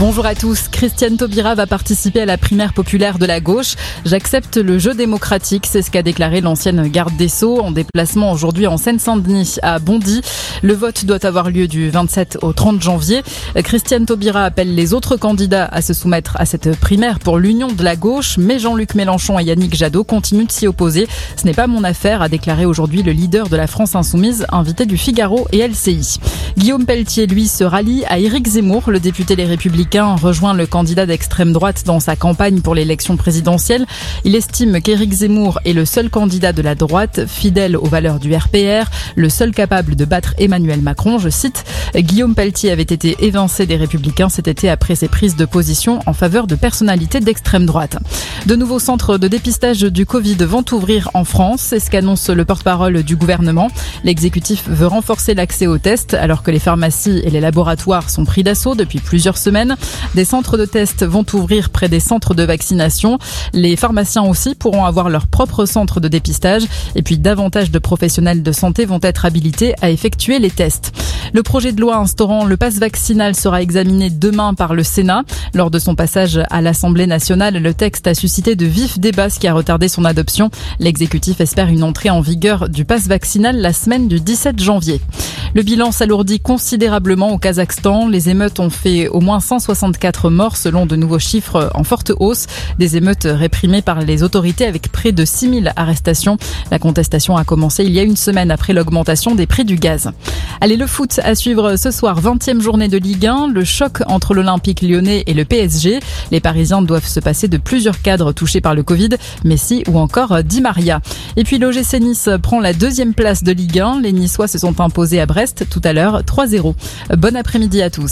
Bonjour à tous. Christiane Taubira va participer à la primaire populaire de la gauche. J'accepte le jeu démocratique, c'est ce qu'a déclaré l'ancienne garde des Sceaux en déplacement aujourd'hui en Seine-Saint-Denis à Bondy. Le vote doit avoir lieu du 27 au 30 janvier. Christiane Taubira appelle les autres candidats à se soumettre à cette primaire pour l'union de la gauche, mais Jean-Luc Mélenchon et Yannick Jadot continuent de s'y opposer. Ce n'est pas mon affaire, a déclaré aujourd'hui le leader de la France insoumise, invité du Figaro et LCI. Guillaume Pelletier, lui, se rallie à Éric Zemmour, le député Les Républicains rejoint le candidat d'extrême droite dans sa campagne pour l'élection présidentielle. Il estime qu'Éric Zemmour est le seul candidat de la droite, fidèle aux valeurs du RPR, le seul capable de battre Emmanuel Macron. Je cite, Guillaume Pelletier avait été évincé des Républicains cet été après ses prises de position en faveur de personnalités d'extrême droite. De nouveaux centres de dépistage du Covid vont ouvrir en France, c'est ce qu'annonce le porte-parole du gouvernement. L'exécutif veut renforcer l'accès aux tests alors que les pharmacies et les laboratoires sont pris d'assaut depuis plusieurs semaines. Des centres de tests vont ouvrir près des centres de vaccination. Les pharmaciens aussi pourront avoir leur propre centre de dépistage. Et puis davantage de professionnels de santé vont être habilités à effectuer les tests. Le projet de loi instaurant le passe vaccinal sera examiné demain par le Sénat. Lors de son passage à l'Assemblée nationale, le texte a suscité de vifs débats, ce qui a retardé son adoption. L'exécutif espère une entrée en vigueur du passe vaccinal la semaine du 17 janvier. Le bilan s'alourdit considérablement au Kazakhstan. Les émeutes ont fait au moins 164 morts selon de nouveaux chiffres en forte hausse. Des émeutes réprimées par les autorités avec près de 6000 arrestations. La contestation a commencé il y a une semaine après l'augmentation des prix du gaz. Allez, le foot à suivre ce soir, 20e journée de Ligue 1. Le choc entre l'Olympique lyonnais et le PSG. Les Parisiens doivent se passer de plusieurs cadres touchés par le Covid, Messi ou encore Di Maria. Et puis l'OGC Nice prend la deuxième place de Ligue 1. Les Niçois se sont imposés à Tout à l'heure 3-0. Bon après-midi à tous.